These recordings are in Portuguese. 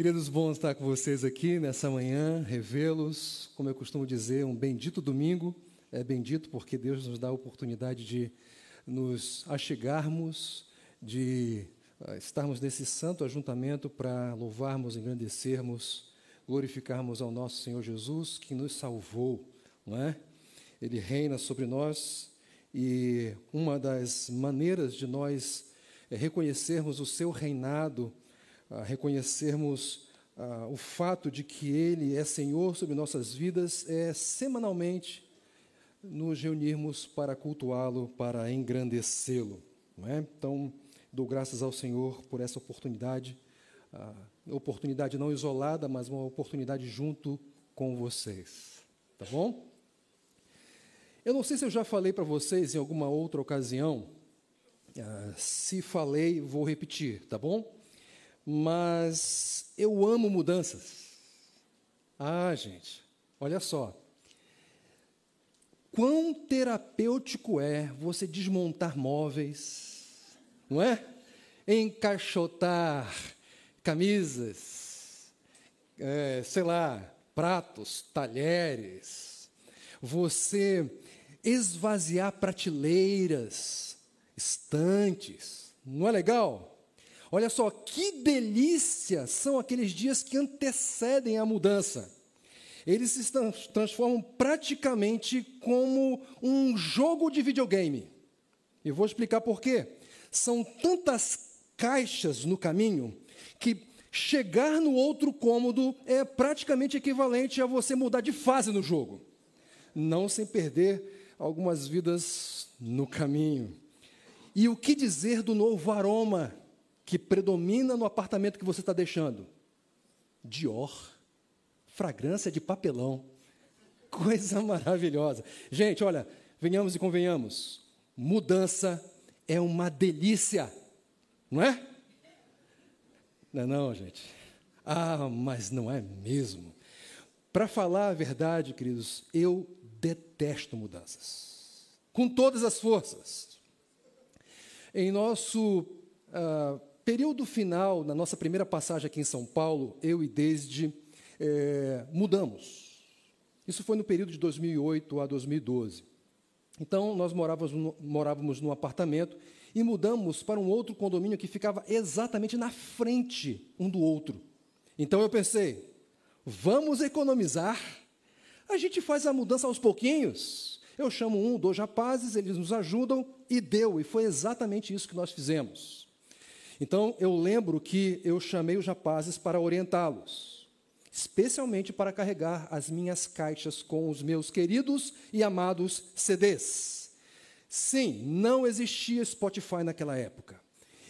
Queridos, bom estar com vocês aqui nessa manhã, revê-los. Como eu costumo dizer, um bendito domingo. É bendito porque Deus nos dá a oportunidade de nos achegarmos, de ah, estarmos nesse santo ajuntamento para louvarmos, engrandecermos, glorificarmos ao nosso Senhor Jesus que nos salvou, não é? Ele reina sobre nós e uma das maneiras de nós eh, reconhecermos o seu reinado reconhecermos o fato de que Ele é Senhor sobre nossas vidas é semanalmente nos reunirmos para cultuá-lo, para engrandecê-lo. É? Então, dou graças ao Senhor por essa oportunidade, oportunidade não isolada, mas uma oportunidade junto com vocês. Tá bom? Eu não sei se eu já falei para vocês em alguma outra ocasião. Ah, se falei, vou repetir, tá bom? Mas eu amo mudanças. Ah, gente, olha só. Quão terapêutico é você desmontar móveis, não é? Encaixotar camisas, é, sei lá, pratos, talheres, você esvaziar prateleiras, estantes, não é legal? Olha só, que delícia são aqueles dias que antecedem a mudança. Eles se transformam praticamente como um jogo de videogame. E vou explicar por quê. São tantas caixas no caminho que chegar no outro cômodo é praticamente equivalente a você mudar de fase no jogo. Não sem perder algumas vidas no caminho. E o que dizer do novo aroma que predomina no apartamento que você está deixando? Dior, fragrância de papelão, coisa maravilhosa. Gente, olha, venhamos e convenhamos, mudança é uma delícia, não é? Não é não, gente? Ah, mas não é mesmo. Para falar a verdade, queridos, eu detesto mudanças, com todas as forças. Em nosso uh, período final, na nossa primeira passagem aqui em São Paulo, eu e desde é, mudamos. Isso foi no período de 2008 a 2012. Então, nós morávamos, morávamos num apartamento e mudamos para um outro condomínio que ficava exatamente na frente um do outro. Então, eu pensei, vamos economizar, a gente faz a mudança aos pouquinhos. Eu chamo um, dois rapazes, eles nos ajudam e deu, e foi exatamente isso que nós fizemos. Então, eu lembro que eu chamei os rapazes para orientá-los, especialmente para carregar as minhas caixas com os meus queridos e amados CDs. Sim, não existia Spotify naquela época.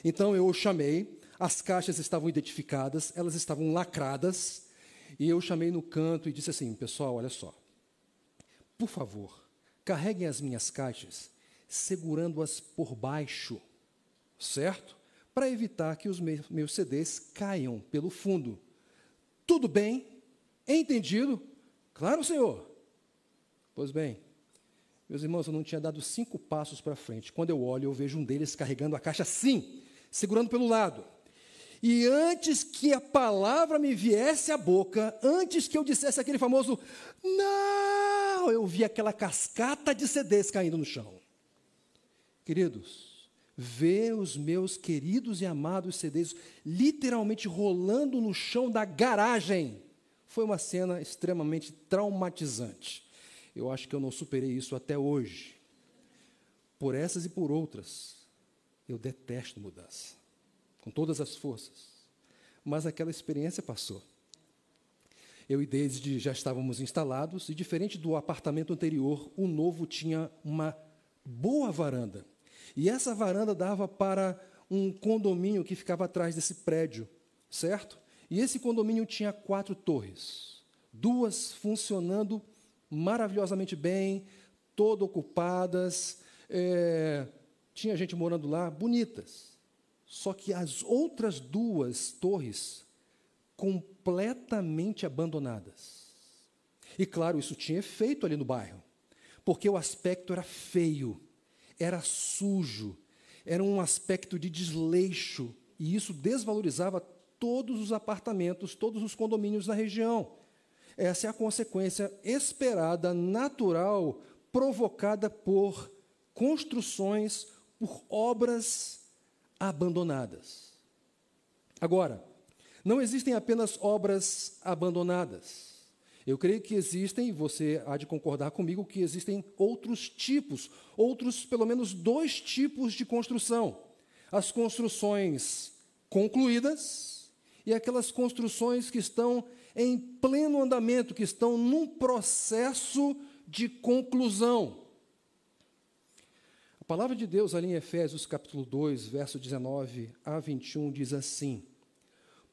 Então, eu os chamei, as caixas estavam identificadas, elas estavam lacradas, e eu chamei no canto e disse assim: pessoal, olha só, por favor, carreguem as minhas caixas segurando-as por baixo, certo? Para evitar que os meus CDs caiam pelo fundo. Tudo bem? Entendido? Claro, senhor. Pois bem, meus irmãos, eu não tinha dado cinco passos para frente. Quando eu olho, eu vejo um deles carregando a caixa assim, segurando pelo lado. E antes que a palavra me viesse à boca, antes que eu dissesse aquele famoso não, eu vi aquela cascata de CDs caindo no chão. Queridos, ver os meus queridos e amados CDs literalmente rolando no chão da garagem. Foi uma cena extremamente traumatizante. Eu acho que eu não superei isso até hoje. Por essas e por outras, eu detesto mudança, com todas as forças. Mas aquela experiência passou. Eu e Daisy já estávamos instalados, e diferente do apartamento anterior, o novo tinha uma boa varanda. E essa varanda dava para um condomínio que ficava atrás desse prédio, certo? E esse condomínio tinha quatro torres, duas funcionando maravilhosamente bem, todas ocupadas, é, tinha gente morando lá, bonitas. Só que as outras duas torres completamente abandonadas. E claro, isso tinha efeito ali no bairro, porque o aspecto era feio era sujo, era um aspecto de desleixo, e isso desvalorizava todos os apartamentos, todos os condomínios na região. Essa é a consequência esperada, natural, provocada por construções, por obras abandonadas. Agora, não existem apenas obras abandonadas. Eu creio que existem, você há de concordar comigo, que existem outros tipos, outros, pelo menos dois tipos de construção: as construções concluídas e aquelas construções que estão em pleno andamento, que estão num processo de conclusão. A palavra de Deus ali em Efésios capítulo 2, verso 19 a 21 diz assim: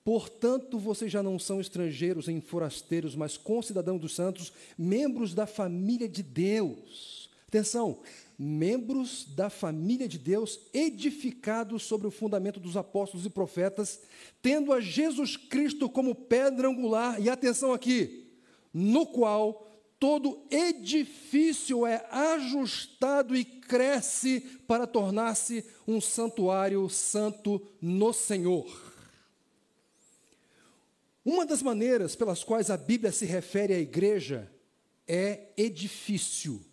Portanto, vocês já não são estrangeiros nem forasteiros, mas concidadãos dos santos, membros da família de Deus. Atenção, membros da família de Deus, edificados sobre o fundamento dos apóstolos e profetas, tendo a Jesus Cristo como pedra angular, e atenção aqui, no qual todo edifício é ajustado e cresce para tornar-se um santuário santo no Senhor. Uma das maneiras pelas quais a Bíblia se refere à igreja é edifício.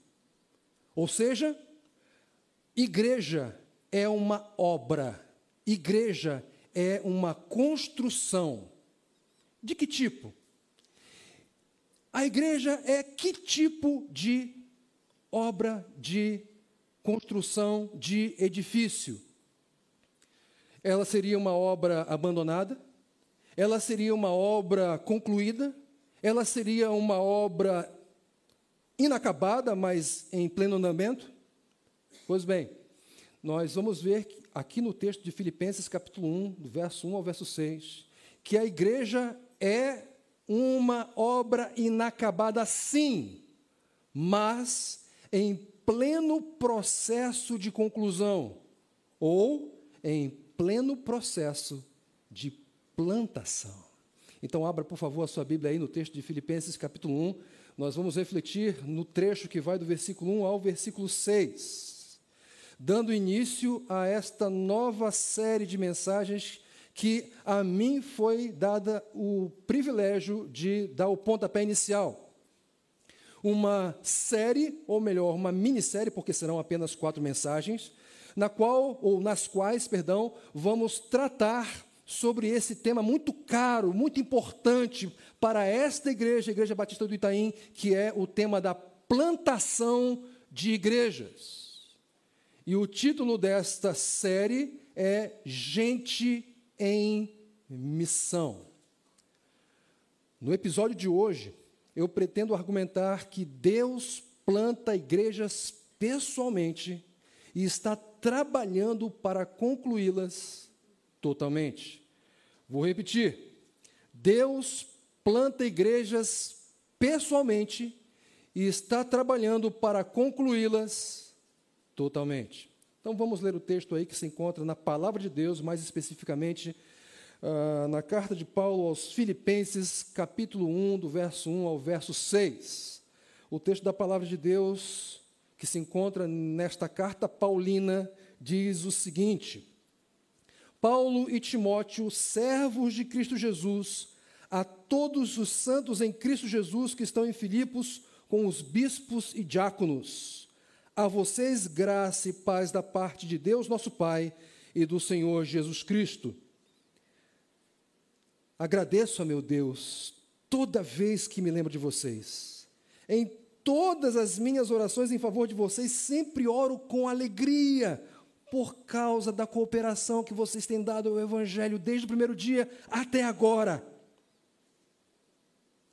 Ou seja, igreja é uma obra, igreja é uma construção. De que tipo? A igreja é que tipo de obra de construção de edifício? Ela seria uma obra abandonada? Ela seria uma obra concluída, ela seria uma obra inacabada, mas em pleno andamento? Pois bem, nós vamos ver aqui no texto de Filipenses, capítulo 1, do verso 1 ao verso 6, que a igreja é uma obra inacabada, sim, mas em pleno processo de conclusão, ou em pleno processo de plantação. Então, abra, por favor, a sua Bíblia aí no texto de Filipenses, capítulo 1. Nós vamos refletir no trecho que vai do versículo 1 ao versículo 6, dando início a esta nova série de mensagens que a mim foi dada o privilégio de dar o pontapé inicial. Uma série, ou melhor, uma minissérie, porque serão apenas quatro mensagens, na qual, ou nas quais, perdão, vamos tratar sobre esse tema muito caro, muito importante para esta igreja, a Igreja Batista do Itaim, que é o tema da plantação de igrejas. E o título desta série é Gente em Missão. No episódio de hoje, eu pretendo argumentar que Deus planta igrejas pessoalmente e está trabalhando para concluí-las totalmente. Vou repetir. Deus planta igrejas pessoalmente e está trabalhando para concluí-las totalmente. Então vamos ler o texto aí que se encontra na palavra de Deus, mais especificamente uh, na carta de Paulo aos Filipenses, capítulo 1, do verso 1 ao verso 6. O texto da palavra de Deus que se encontra nesta carta paulina diz o seguinte: Paulo e Timóteo, servos de Cristo Jesus, a todos os santos em Cristo Jesus que estão em Filipos, com os bispos e diáconos. A vocês graça e paz da parte de Deus, nosso Pai, e do Senhor Jesus Cristo. Agradeço a meu Deus toda vez que me lembro de vocês. Em todas as minhas orações em favor de vocês, sempre oro com alegria por causa da cooperação que vocês têm dado ao Evangelho desde o primeiro dia até agora.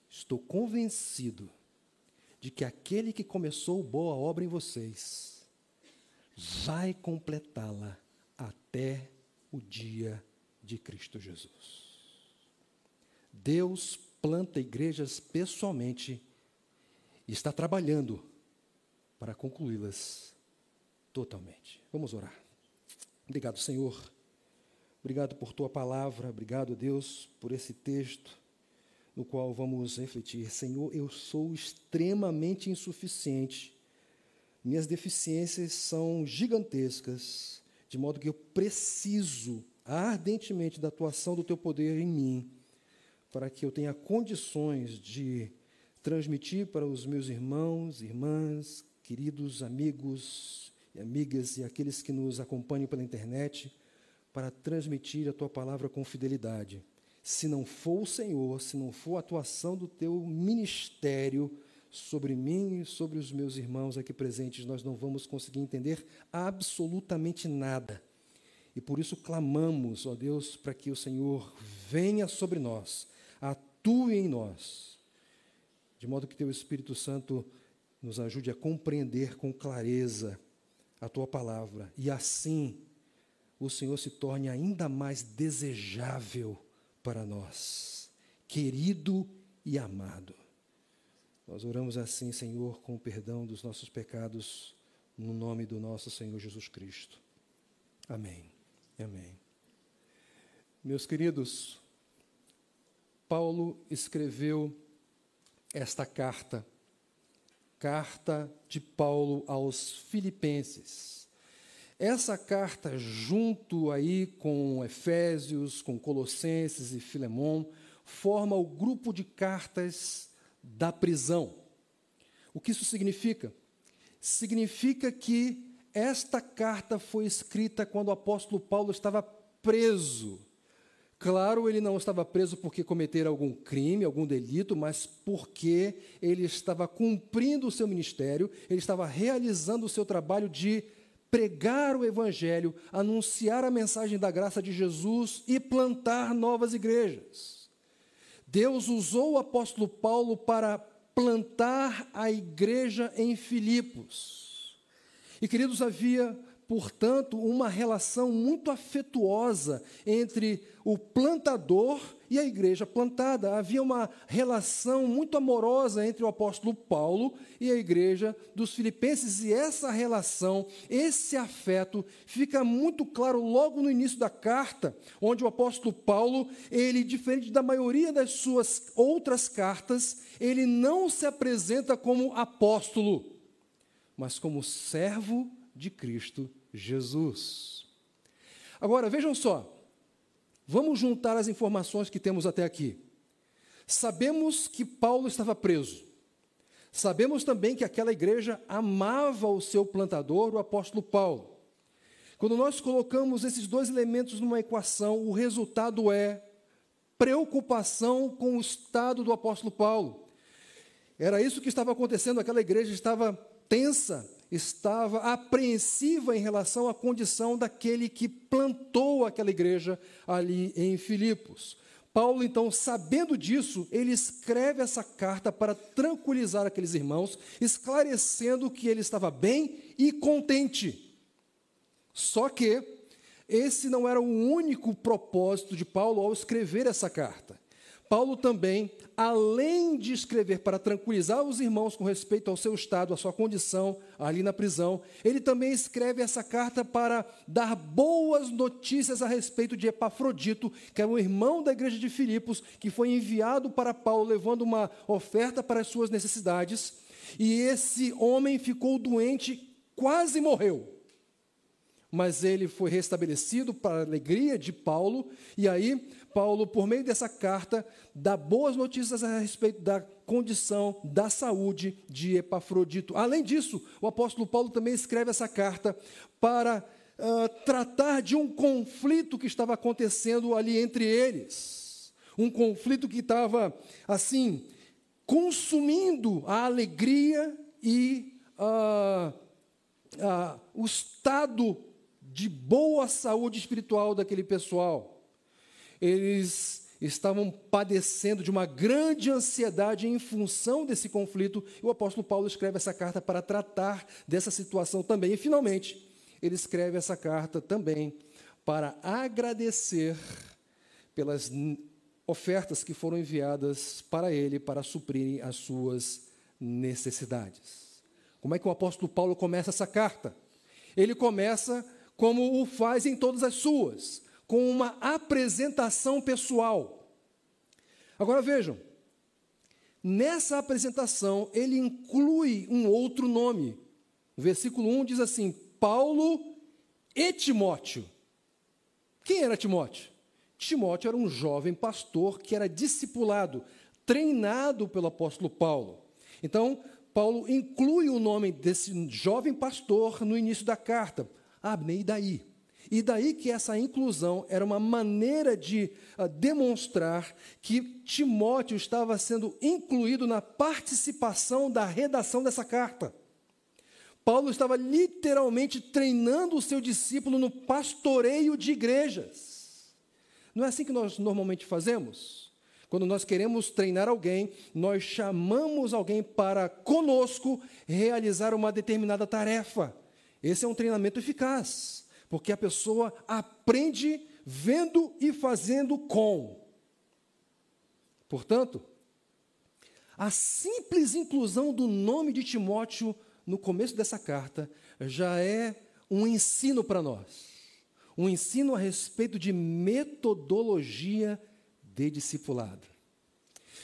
Estou convencido de que aquele que começou boa obra em vocês vai completá-la até o dia de Cristo Jesus. Deus planta igrejas pessoalmente e está trabalhando para concluí-las totalmente. Vamos orar. Obrigado, Senhor. Obrigado por tua palavra. Obrigado, Deus, por esse texto no qual vamos refletir. Senhor, eu sou extremamente insuficiente. Minhas deficiências são gigantescas, de modo que eu preciso ardentemente da atuação do teu poder em mim, para que eu tenha condições de transmitir para os meus irmãos, irmãs, queridos amigos e amigas e aqueles que nos acompanham pela internet, para transmitir a tua palavra com fidelidade. Se não for o Senhor, se não for a atuação do teu ministério sobre mim e sobre os meus irmãos aqui presentes, nós não vamos conseguir entender absolutamente nada. E por isso clamamos, ó Deus, para que o Senhor venha sobre nós, atue em nós, de modo que teu Espírito Santo nos ajude a compreender com clareza a tua palavra e assim o Senhor se torne ainda mais desejável para nós, querido e amado. Nós oramos assim, Senhor, com o perdão dos nossos pecados, no nome do nosso Senhor Jesus Cristo. Amém. Amém. Meus queridos, Paulo escreveu esta carta, carta de Paulo aos Filipenses. Essa carta, junto aí com Efésios, com Colossenses e Filemão, forma o grupo de cartas da prisão. O que isso significa? Significa que esta carta foi escrita quando o apóstolo Paulo estava preso. Claro, ele não estava preso porque cometera algum crime, algum delito, mas porque ele estava cumprindo o seu ministério, ele estava realizando o seu trabalho de pregar o evangelho, anunciar a mensagem da graça de Jesus e plantar novas igrejas. Deus usou o apóstolo Paulo para plantar a igreja em Filipos. E, queridos, havia, portanto, uma relação muito afetuosa entre o plantador e a igreja plantada. Havia uma relação muito amorosa entre o apóstolo Paulo e a igreja dos Filipenses, e essa relação, esse afeto, fica muito claro logo no início da carta, onde o apóstolo Paulo, ele, diferente da maioria das suas outras cartas, ele não se apresenta como apóstolo mas como servo de Cristo Jesus. Agora, vejam só, vamos juntar as informações que temos até aqui. Sabemos que Paulo estava preso. Sabemos também que aquela igreja amava o seu plantador, o apóstolo Paulo. Quando nós colocamos esses dois elementos numa equação, o resultado é preocupação com o estado do apóstolo Paulo. Era isso que estava acontecendo, aquela igreja estava tensa, estava apreensiva em relação à condição daquele que plantou aquela igreja ali em Filipos. Paulo, então, sabendo disso, ele escreve essa carta para tranquilizar aqueles irmãos, esclarecendo que ele estava bem e contente. Só que esse não era o único propósito de Paulo ao escrever essa carta. Paulo também, além de escrever para tranquilizar os irmãos com respeito ao seu estado, à sua condição ali na prisão, ele também escreve essa carta para dar boas notícias a respeito de Epafrodito, que é um irmão da igreja de Filipos, que foi enviado para Paulo levando uma oferta para as suas necessidades. E esse homem ficou doente, quase morreu mas ele foi restabelecido para a alegria de Paulo, e aí Paulo, por meio dessa carta, dá boas notícias a respeito da condição da saúde de Epafrodito. Além disso, o apóstolo Paulo também escreve essa carta para uh, tratar de um conflito que estava acontecendo ali entre eles. Um conflito que estava, assim, consumindo a alegria e uh, uh, o estado de boa saúde espiritual daquele pessoal eles estavam padecendo de uma grande ansiedade em função desse conflito, e o apóstolo Paulo escreve essa carta para tratar dessa situação também. E, finalmente, ele escreve essa carta também para agradecer pelas ofertas que foram enviadas para ele para suprirem as suas necessidades. Como é que o apóstolo Paulo começa essa carta? Ele começa como o faz em todas as suas, com uma apresentação pessoal. Agora vejam, nessa apresentação ele inclui um outro nome. O versículo 1 diz assim: Paulo e Timóteo. Quem era Timóteo? Timóteo era um jovem pastor que era discipulado, treinado pelo apóstolo Paulo. Então, Paulo inclui o nome desse jovem pastor no início da carta. E daí? E daí que essa inclusão era uma maneira de uh, demonstrar que Timóteo estava sendo incluído na participação da redação dessa carta. Paulo estava literalmente treinando o seu discípulo no pastoreio de igrejas. Não é assim que nós normalmente fazemos? Quando nós queremos treinar alguém, nós chamamos alguém para conosco realizar uma determinada tarefa. Esse é um treinamento eficaz porque a pessoa aprende vendo e fazendo com. Portanto, a simples inclusão do nome de Timóteo no começo dessa carta já é um ensino para nós. Um ensino a respeito de metodologia de discipulado.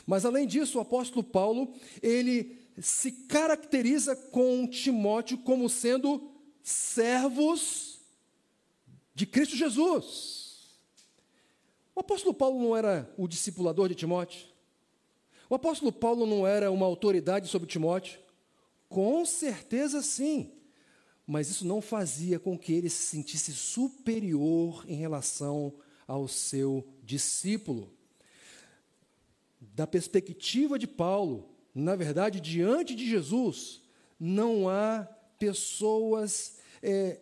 Mas além disso, o apóstolo Paulo, ele se caracteriza com Timóteo como sendo servos de Cristo Jesus. O apóstolo Paulo não era o discipulador de Timóteo? O apóstolo Paulo não era uma autoridade sobre Timóteo? Com certeza sim. Mas isso não fazia com que ele se sentisse superior em relação ao seu discípulo. Da perspectiva de Paulo, na verdade, diante de Jesus, não há pessoas é,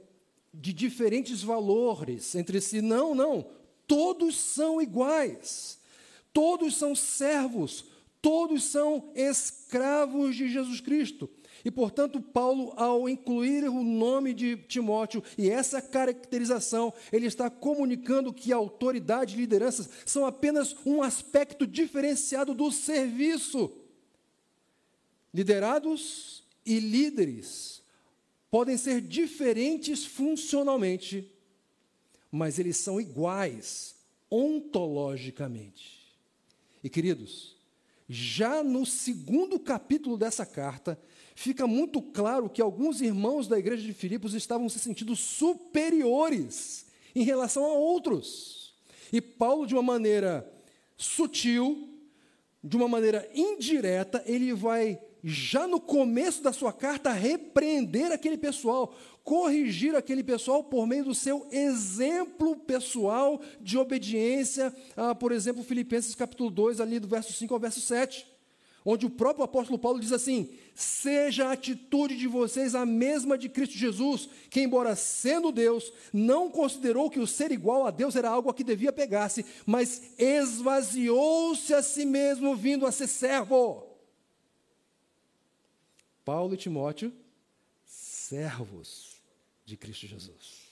de diferentes valores entre si. Não, não. Todos são iguais. Todos são servos. Todos são escravos de Jesus Cristo. E, portanto, Paulo, ao incluir o nome de Timóteo e essa caracterização, ele está comunicando que autoridade e lideranças são apenas um aspecto diferenciado do serviço. Liderados e líderes podem ser diferentes funcionalmente, mas eles são iguais ontologicamente. E queridos, já no segundo capítulo dessa carta, fica muito claro que alguns irmãos da igreja de Filipos estavam se sentindo superiores em relação a outros. E Paulo, de uma maneira sutil, de uma maneira indireta, ele vai já no começo da sua carta, repreender aquele pessoal, corrigir aquele pessoal por meio do seu exemplo pessoal de obediência, a, por exemplo, Filipenses capítulo 2, ali do verso 5 ao verso 7, onde o próprio apóstolo Paulo diz assim: Seja a atitude de vocês a mesma de Cristo Jesus, que, embora sendo Deus, não considerou que o ser igual a Deus era algo a que devia pegar-se, mas esvaziou-se a si mesmo, vindo a ser servo Paulo e Timóteo, servos de Cristo Jesus.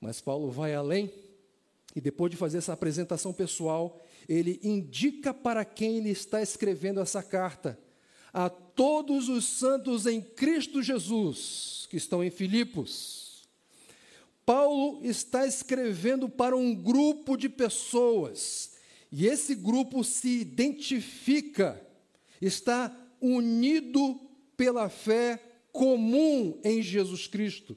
Mas Paulo vai além e depois de fazer essa apresentação pessoal, ele indica para quem ele está escrevendo essa carta. A todos os santos em Cristo Jesus, que estão em Filipos. Paulo está escrevendo para um grupo de pessoas, e esse grupo se identifica, está unido pela fé comum em Jesus Cristo.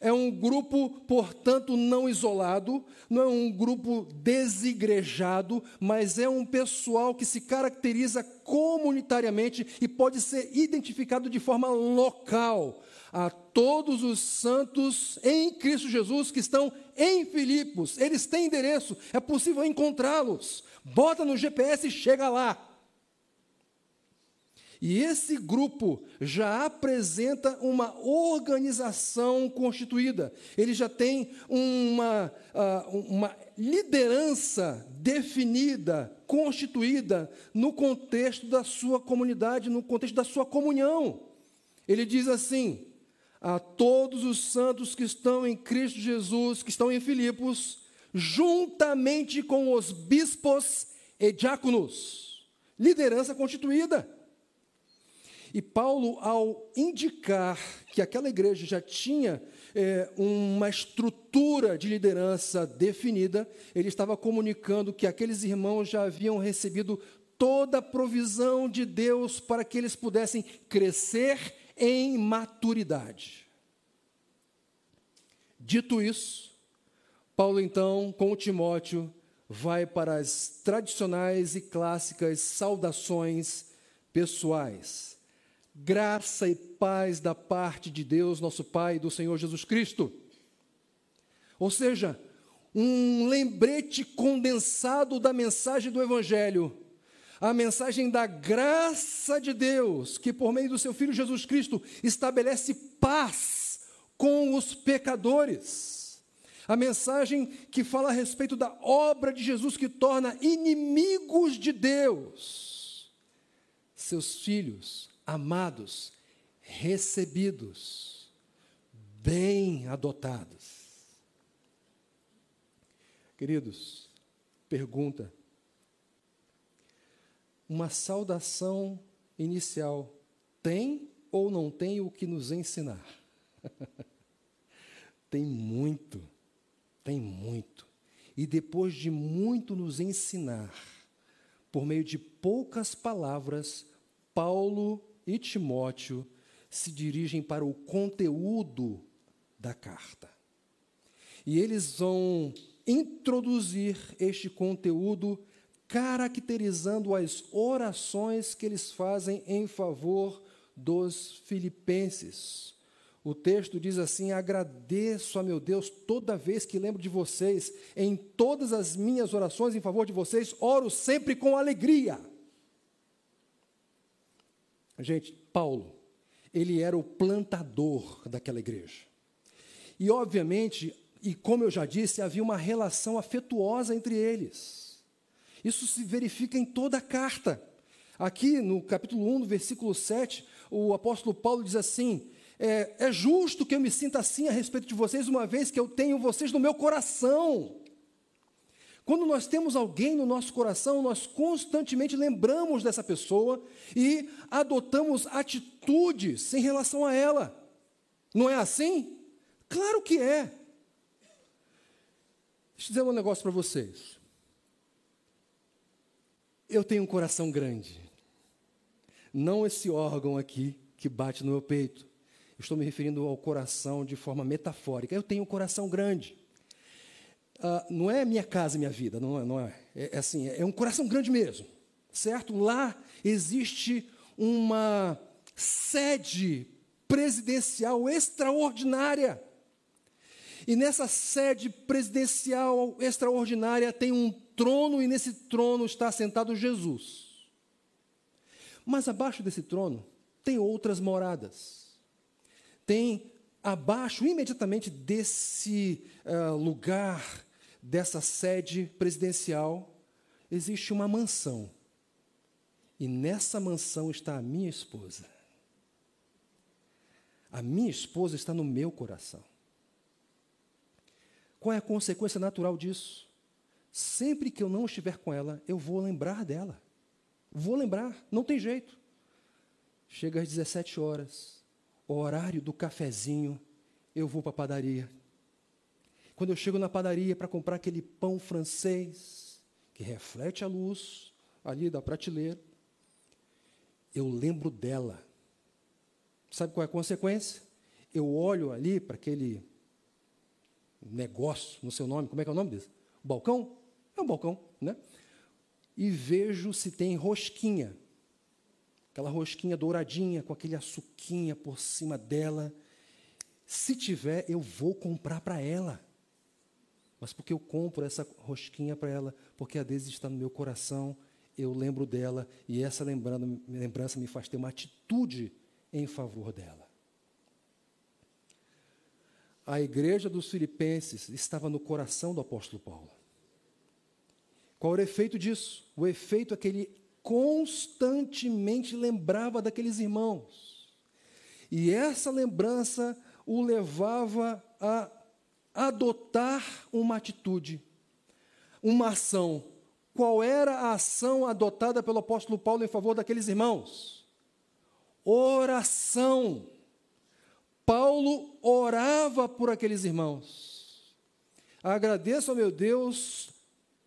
É um grupo, portanto, não isolado, não é um grupo desigrejado, mas é um pessoal que se caracteriza comunitariamente e pode ser identificado de forma local. A todos os santos em Cristo Jesus que estão em Filipos, eles têm endereço, é possível encontrá-los. Bota no GPS e chega lá. E esse grupo já apresenta uma organização constituída, ele já tem uma, uh, uma liderança definida, constituída no contexto da sua comunidade, no contexto da sua comunhão. Ele diz assim: a todos os santos que estão em Cristo Jesus, que estão em Filipos, juntamente com os bispos e diáconos, liderança constituída. E Paulo, ao indicar que aquela igreja já tinha é, uma estrutura de liderança definida, ele estava comunicando que aqueles irmãos já haviam recebido toda a provisão de Deus para que eles pudessem crescer em maturidade. Dito isso, Paulo, então, com Timóteo, vai para as tradicionais e clássicas saudações pessoais. Graça e paz da parte de Deus, nosso Pai, e do Senhor Jesus Cristo. Ou seja, um lembrete condensado da mensagem do Evangelho, a mensagem da graça de Deus, que por meio do seu Filho Jesus Cristo estabelece paz com os pecadores. A mensagem que fala a respeito da obra de Jesus que torna inimigos de Deus seus filhos amados, recebidos, bem adotados. Queridos, pergunta: uma saudação inicial tem ou não tem o que nos ensinar? tem muito tem muito. E depois de muito nos ensinar, por meio de poucas palavras, Paulo e Timóteo se dirigem para o conteúdo da carta. E eles vão introduzir este conteúdo caracterizando as orações que eles fazem em favor dos filipenses. O texto diz assim: Agradeço a meu Deus toda vez que lembro de vocês, em todas as minhas orações em favor de vocês, oro sempre com alegria. Gente, Paulo, ele era o plantador daquela igreja. E, obviamente, e como eu já disse, havia uma relação afetuosa entre eles. Isso se verifica em toda a carta. Aqui no capítulo 1, no versículo 7, o apóstolo Paulo diz assim: é, é justo que eu me sinta assim a respeito de vocês, uma vez que eu tenho vocês no meu coração. Quando nós temos alguém no nosso coração, nós constantemente lembramos dessa pessoa e adotamos atitudes em relação a ela. Não é assim? Claro que é. Deixa eu dizer um negócio para vocês. Eu tenho um coração grande. Não esse órgão aqui que bate no meu peito. Estou me referindo ao coração de forma metafórica. Eu tenho um coração grande. Uh, não é minha casa, minha vida, não é, não é. é. É, assim, é um coração grande mesmo, certo? Lá existe uma sede presidencial extraordinária. E nessa sede presidencial extraordinária tem um trono, e nesse trono está sentado Jesus. Mas abaixo desse trono tem outras moradas tem abaixo, imediatamente desse uh, lugar, dessa sede presidencial, existe uma mansão. E nessa mansão está a minha esposa. A minha esposa está no meu coração. Qual é a consequência natural disso? Sempre que eu não estiver com ela, eu vou lembrar dela. Vou lembrar, não tem jeito. Chega às 17 horas, horário do cafezinho, eu vou para a padaria. Quando eu chego na padaria para comprar aquele pão francês, que reflete a luz ali da prateleira, eu lembro dela. Sabe qual é a consequência? Eu olho ali para aquele negócio, no seu nome, como é que é o nome desse? Balcão? É um balcão, né? E vejo se tem rosquinha aquela rosquinha douradinha com aquele açuquinha por cima dela. Se tiver, eu vou comprar para ela. Mas porque eu compro essa rosquinha para ela? Porque a Deus está no meu coração, eu lembro dela e essa lembrança me faz ter uma atitude em favor dela. A igreja dos Filipenses estava no coração do apóstolo Paulo. Qual era o efeito disso? O efeito é que ele constantemente lembrava daqueles irmãos. E essa lembrança o levava a adotar uma atitude, uma ação. Qual era a ação adotada pelo apóstolo Paulo em favor daqueles irmãos? Oração. Paulo orava por aqueles irmãos. Agradeço ao meu Deus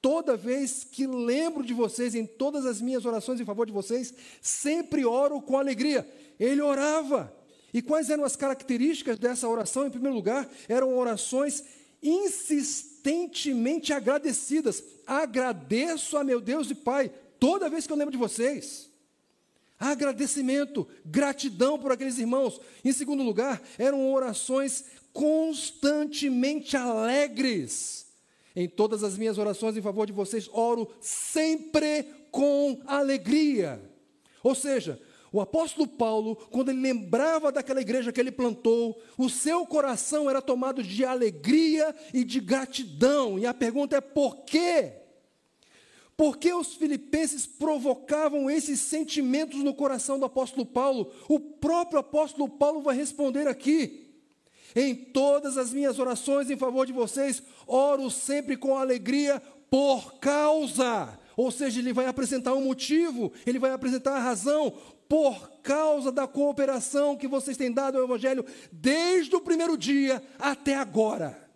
Toda vez que lembro de vocês, em todas as minhas orações em favor de vocês, sempre oro com alegria. Ele orava. E quais eram as características dessa oração? Em primeiro lugar, eram orações insistentemente agradecidas. Agradeço a meu Deus e Pai toda vez que eu lembro de vocês. Agradecimento, gratidão por aqueles irmãos. Em segundo lugar, eram orações constantemente alegres. Em todas as minhas orações em favor de vocês, oro sempre com alegria. Ou seja, o apóstolo Paulo, quando ele lembrava daquela igreja que ele plantou, o seu coração era tomado de alegria e de gratidão. E a pergunta é: por quê? Por que os filipenses provocavam esses sentimentos no coração do apóstolo Paulo? O próprio apóstolo Paulo vai responder aqui. Em todas as minhas orações em favor de vocês, oro sempre com alegria por causa. Ou seja, ele vai apresentar um motivo, ele vai apresentar a razão por causa da cooperação que vocês têm dado ao Evangelho desde o primeiro dia até agora.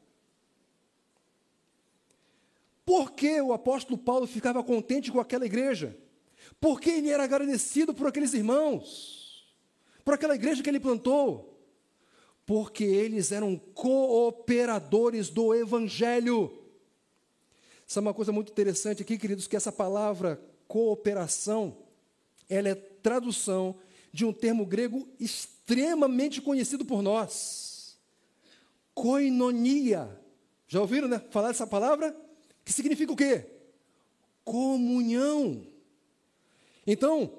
Por que o apóstolo Paulo ficava contente com aquela igreja? Porque ele era agradecido por aqueles irmãos, por aquela igreja que ele plantou. Porque eles eram cooperadores do Evangelho. Sabe uma coisa muito interessante aqui, queridos, que essa palavra cooperação, ela é tradução de um termo grego extremamente conhecido por nós. Koinonia. Já ouviram né, falar dessa palavra? Que significa o quê? Comunhão. Então,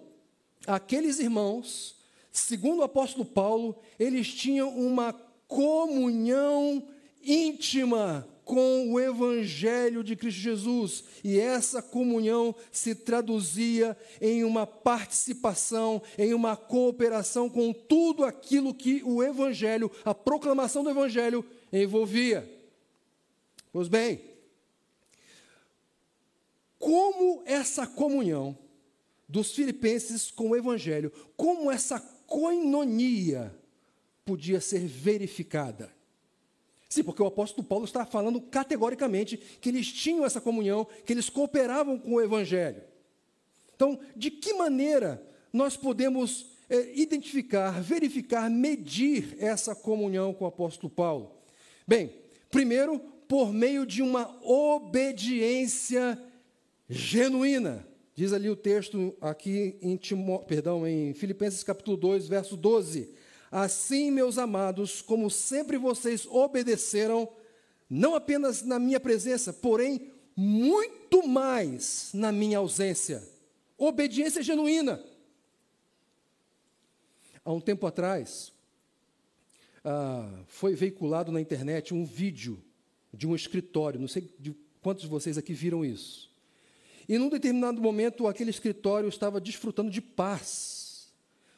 aqueles irmãos, segundo o apóstolo Paulo, eles tinham uma comunhão íntima com o Evangelho de Cristo Jesus. E essa comunhão se traduzia em uma participação, em uma cooperação com tudo aquilo que o Evangelho, a proclamação do Evangelho, envolvia. Pois bem, como essa comunhão dos filipenses com o Evangelho, como essa coinonia podia ser verificada? Sim, porque o apóstolo Paulo está falando categoricamente que eles tinham essa comunhão, que eles cooperavam com o Evangelho. Então, de que maneira nós podemos é, identificar, verificar, medir essa comunhão com o apóstolo Paulo? Bem, primeiro, por meio de uma obediência genuína. Diz ali o texto aqui em, Timó, perdão, em Filipenses capítulo 2, verso 12. Assim, meus amados, como sempre vocês obedeceram, não apenas na minha presença, porém muito mais na minha ausência. Obediência genuína. Há um tempo atrás, ah, foi veiculado na internet um vídeo de um escritório, não sei de quantos de vocês aqui viram isso. E num determinado momento, aquele escritório estava desfrutando de paz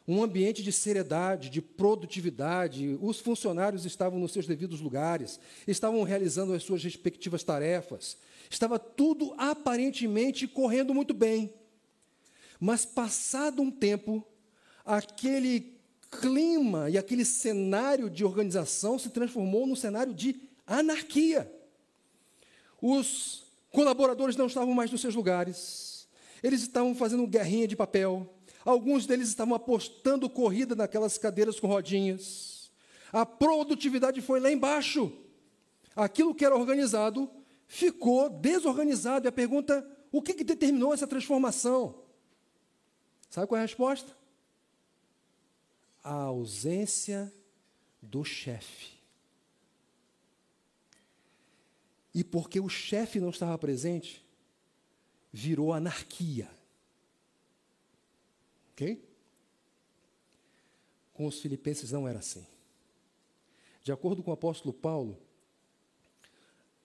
um ambiente de seriedade, de produtividade. Os funcionários estavam nos seus devidos lugares, estavam realizando as suas respectivas tarefas. Estava tudo aparentemente correndo muito bem. Mas, passado um tempo, aquele clima e aquele cenário de organização se transformou num cenário de anarquia. Os colaboradores não estavam mais nos seus lugares, eles estavam fazendo guerrinha de papel, Alguns deles estavam apostando corrida naquelas cadeiras com rodinhas. A produtividade foi lá embaixo. Aquilo que era organizado ficou desorganizado. E a pergunta: o que, que determinou essa transformação? Sabe qual é a resposta? A ausência do chefe. E porque o chefe não estava presente, virou anarquia. Ok? Com os filipenses não era assim. De acordo com o apóstolo Paulo,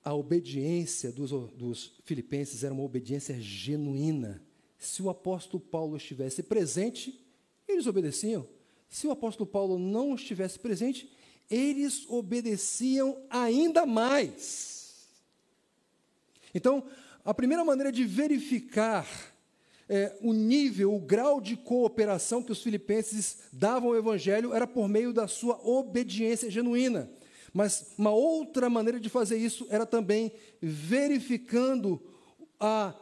a obediência dos, dos filipenses era uma obediência genuína. Se o apóstolo Paulo estivesse presente, eles obedeciam. Se o apóstolo Paulo não estivesse presente, eles obedeciam ainda mais. Então, a primeira maneira de verificar é, o nível, o grau de cooperação que os filipenses davam ao Evangelho era por meio da sua obediência genuína. Mas uma outra maneira de fazer isso era também verificando a,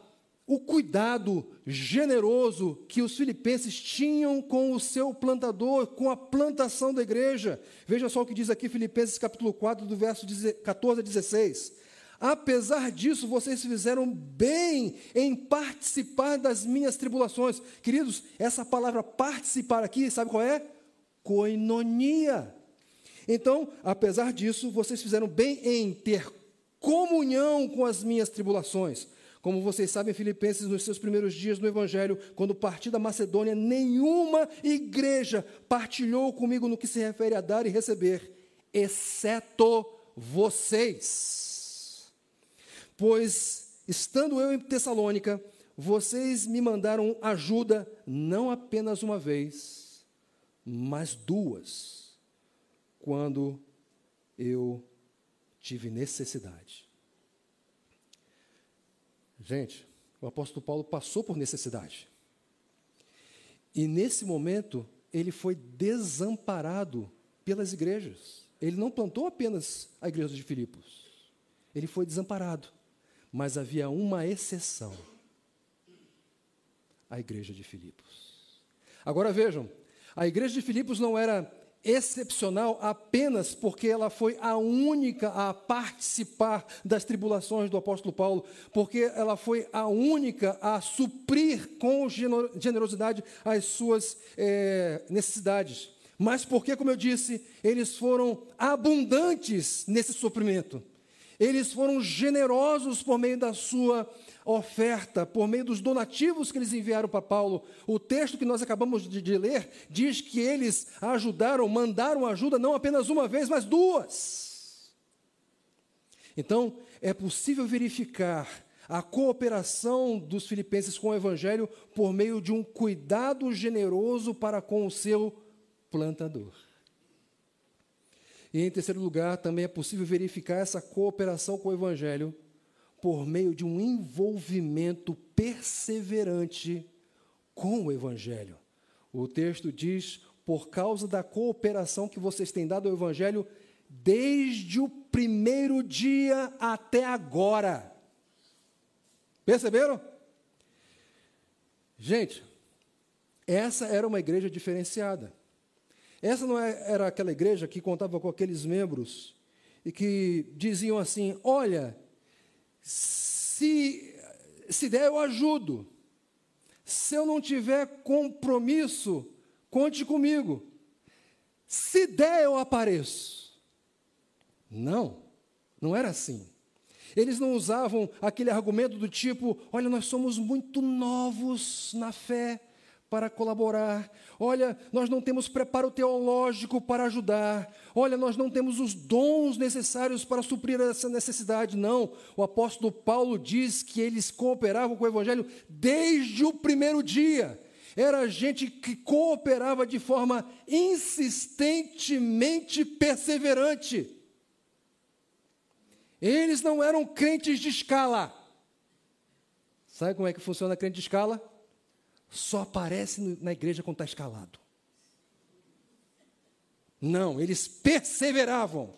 o cuidado generoso que os filipenses tinham com o seu plantador, com a plantação da igreja. Veja só o que diz aqui Filipenses capítulo 4, do verso 14 a 16. Apesar disso, vocês fizeram bem em participar das minhas tribulações. Queridos, essa palavra participar aqui, sabe qual é? Coinonia. Então, apesar disso, vocês fizeram bem em ter comunhão com as minhas tribulações. Como vocês sabem, Filipenses, nos seus primeiros dias no Evangelho, quando parti da Macedônia, nenhuma igreja partilhou comigo no que se refere a dar e receber, exceto vocês. Pois, estando eu em Tessalônica, vocês me mandaram ajuda não apenas uma vez, mas duas, quando eu tive necessidade. Gente, o apóstolo Paulo passou por necessidade. E nesse momento, ele foi desamparado pelas igrejas. Ele não plantou apenas a igreja de Filipos. Ele foi desamparado. Mas havia uma exceção: a igreja de Filipos. Agora vejam, a igreja de Filipos não era excepcional apenas porque ela foi a única a participar das tribulações do apóstolo Paulo, porque ela foi a única a suprir com generosidade as suas é, necessidades, mas porque, como eu disse, eles foram abundantes nesse suprimento. Eles foram generosos por meio da sua oferta, por meio dos donativos que eles enviaram para Paulo. O texto que nós acabamos de, de ler diz que eles ajudaram, mandaram ajuda não apenas uma vez, mas duas. Então, é possível verificar a cooperação dos filipenses com o evangelho por meio de um cuidado generoso para com o seu plantador. E em terceiro lugar, também é possível verificar essa cooperação com o Evangelho por meio de um envolvimento perseverante com o Evangelho. O texto diz: por causa da cooperação que vocês têm dado ao Evangelho desde o primeiro dia até agora. Perceberam? Gente, essa era uma igreja diferenciada. Essa não é, era aquela igreja que contava com aqueles membros e que diziam assim: Olha, se, se der, eu ajudo. Se eu não tiver compromisso, conte comigo. Se der, eu apareço. Não, não era assim. Eles não usavam aquele argumento do tipo: olha, nós somos muito novos na fé, para colaborar. Olha, nós não temos preparo teológico para ajudar. Olha, nós não temos os dons necessários para suprir essa necessidade. Não. O apóstolo Paulo diz que eles cooperavam com o evangelho desde o primeiro dia. Era gente que cooperava de forma insistentemente perseverante. Eles não eram crentes de escala. Sabe como é que funciona crente de escala? Só aparece na igreja quando está escalado. Não, eles perseveravam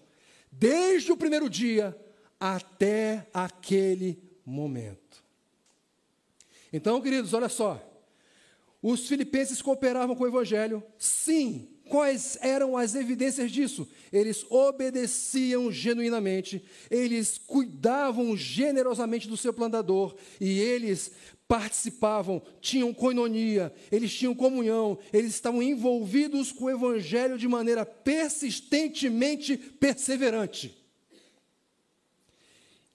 desde o primeiro dia até aquele momento. Então, queridos, olha só. Os filipenses cooperavam com o evangelho, sim. Quais eram as evidências disso? Eles obedeciam genuinamente, eles cuidavam generosamente do seu plantador e eles participavam, tinham coinonia, eles tinham comunhão, eles estavam envolvidos com o Evangelho de maneira persistentemente perseverante.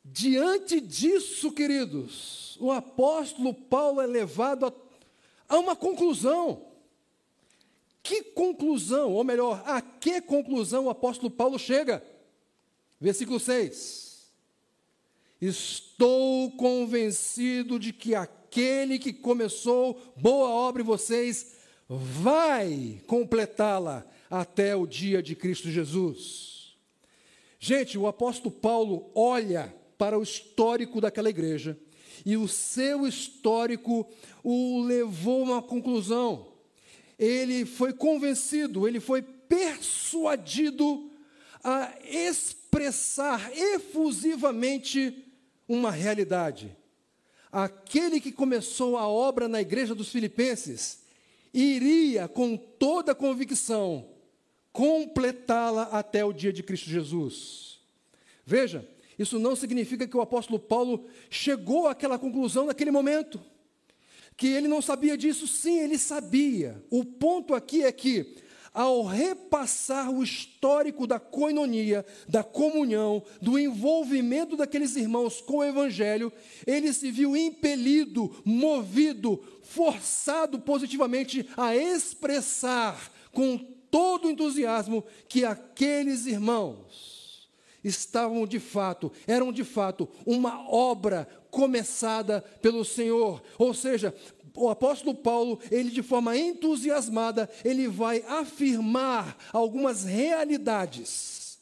Diante disso, queridos, o apóstolo Paulo é levado a, a uma conclusão. Que conclusão, ou melhor, a que conclusão o apóstolo Paulo chega? Versículo 6. Estou convencido de que a aquele que começou boa obra em vocês vai completá-la até o dia de Cristo Jesus. Gente, o apóstolo Paulo olha para o histórico daquela igreja e o seu histórico o levou a uma conclusão. Ele foi convencido, ele foi persuadido a expressar efusivamente uma realidade aquele que começou a obra na igreja dos Filipenses iria, com toda convicção, completá-la até o dia de Cristo Jesus. Veja, Isso não significa que o apóstolo Paulo chegou àquela conclusão naquele momento. Que ele não sabia disso, sim, ele sabia. O ponto aqui é que, ao repassar o histórico da coinonia, da comunhão, do envolvimento daqueles irmãos com o evangelho, ele se viu impelido, movido, forçado positivamente a expressar com todo o entusiasmo que aqueles irmãos estavam de fato, eram de fato uma obra começada pelo Senhor. Ou seja, o apóstolo Paulo, ele de forma entusiasmada, ele vai afirmar algumas realidades.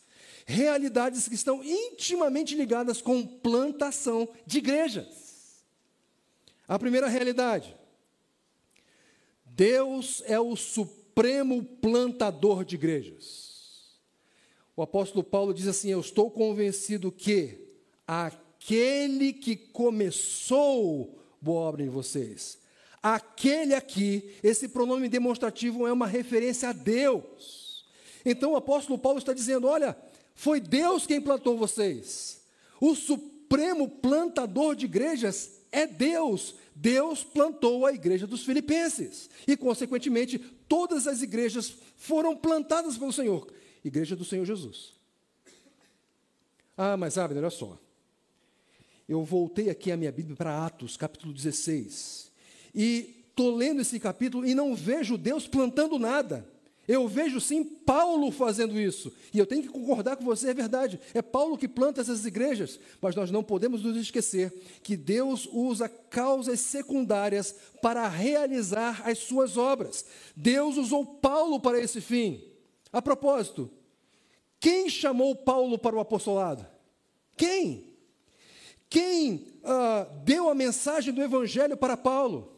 Realidades que estão intimamente ligadas com plantação de igrejas. A primeira realidade: Deus é o supremo plantador de igrejas. O apóstolo Paulo diz assim: Eu estou convencido que aquele que começou boa obra em vocês, aquele aqui, esse pronome demonstrativo é uma referência a Deus. Então o apóstolo Paulo está dizendo: Olha, foi Deus quem plantou vocês. O supremo plantador de igrejas é Deus. Deus plantou a igreja dos Filipenses. E, consequentemente, todas as igrejas foram plantadas pelo Senhor. Igreja do Senhor Jesus. Ah, mas Abner, olha só. Eu voltei aqui a minha Bíblia para Atos, capítulo 16. E estou lendo esse capítulo e não vejo Deus plantando nada. Eu vejo sim Paulo fazendo isso. E eu tenho que concordar com você, é verdade. É Paulo que planta essas igrejas. Mas nós não podemos nos esquecer que Deus usa causas secundárias para realizar as suas obras. Deus usou Paulo para esse fim. A propósito, quem chamou Paulo para o apostolado? Quem? Quem uh, deu a mensagem do Evangelho para Paulo?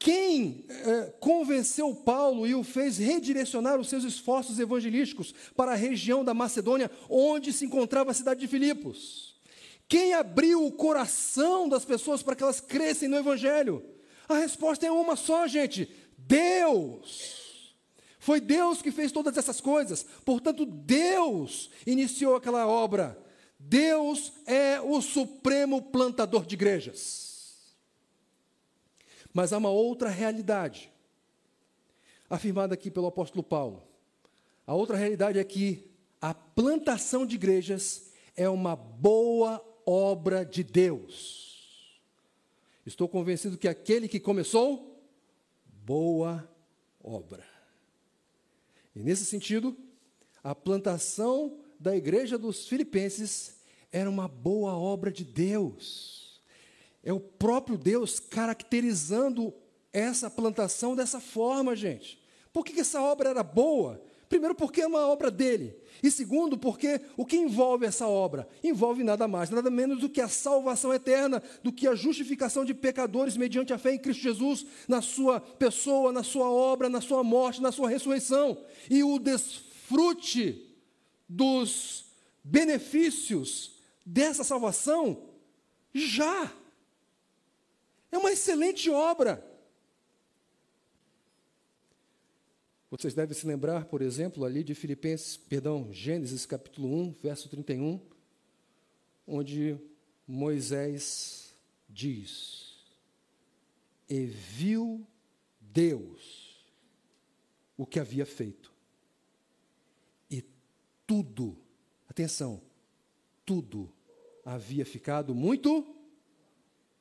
Quem uh, convenceu Paulo e o fez redirecionar os seus esforços evangelísticos para a região da Macedônia, onde se encontrava a cidade de Filipos? Quem abriu o coração das pessoas para que elas crescem no Evangelho? A resposta é uma só, gente: Deus. Foi Deus que fez todas essas coisas. Portanto, Deus iniciou aquela obra. Deus é o supremo plantador de igrejas. Mas há uma outra realidade, afirmada aqui pelo apóstolo Paulo. A outra realidade é que a plantação de igrejas é uma boa obra de Deus. Estou convencido que aquele que começou, boa obra. E nesse sentido, a plantação da igreja dos Filipenses era uma boa obra de Deus. É o próprio Deus caracterizando essa plantação dessa forma, gente. Por que, que essa obra era boa? Primeiro, porque é uma obra dele. E segundo, porque o que envolve essa obra? Envolve nada mais, nada menos do que a salvação eterna, do que a justificação de pecadores mediante a fé em Cristo Jesus, na sua pessoa, na sua obra, na sua morte, na sua ressurreição. E o desfrute dos benefícios dessa salvação já. É uma excelente obra. Vocês devem se lembrar, por exemplo, ali de Filipenses, perdão, Gênesis capítulo 1, verso 31, onde Moisés diz: E viu Deus o que havia feito. E tudo, atenção, tudo havia ficado muito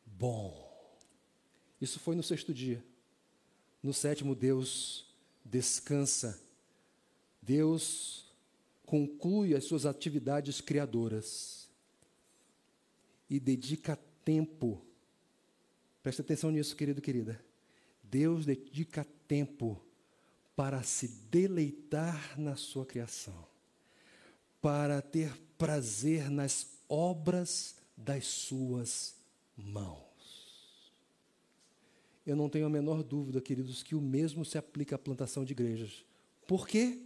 bom. Isso foi no sexto dia. No sétimo, Deus descansa. Deus conclui as suas atividades criadoras e dedica tempo. Preste atenção nisso, querido, querida. Deus dedica tempo para se deleitar na sua criação, para ter prazer nas obras das suas mãos. Eu não tenho a menor dúvida, queridos, que o mesmo se aplica à plantação de igrejas. Por quê?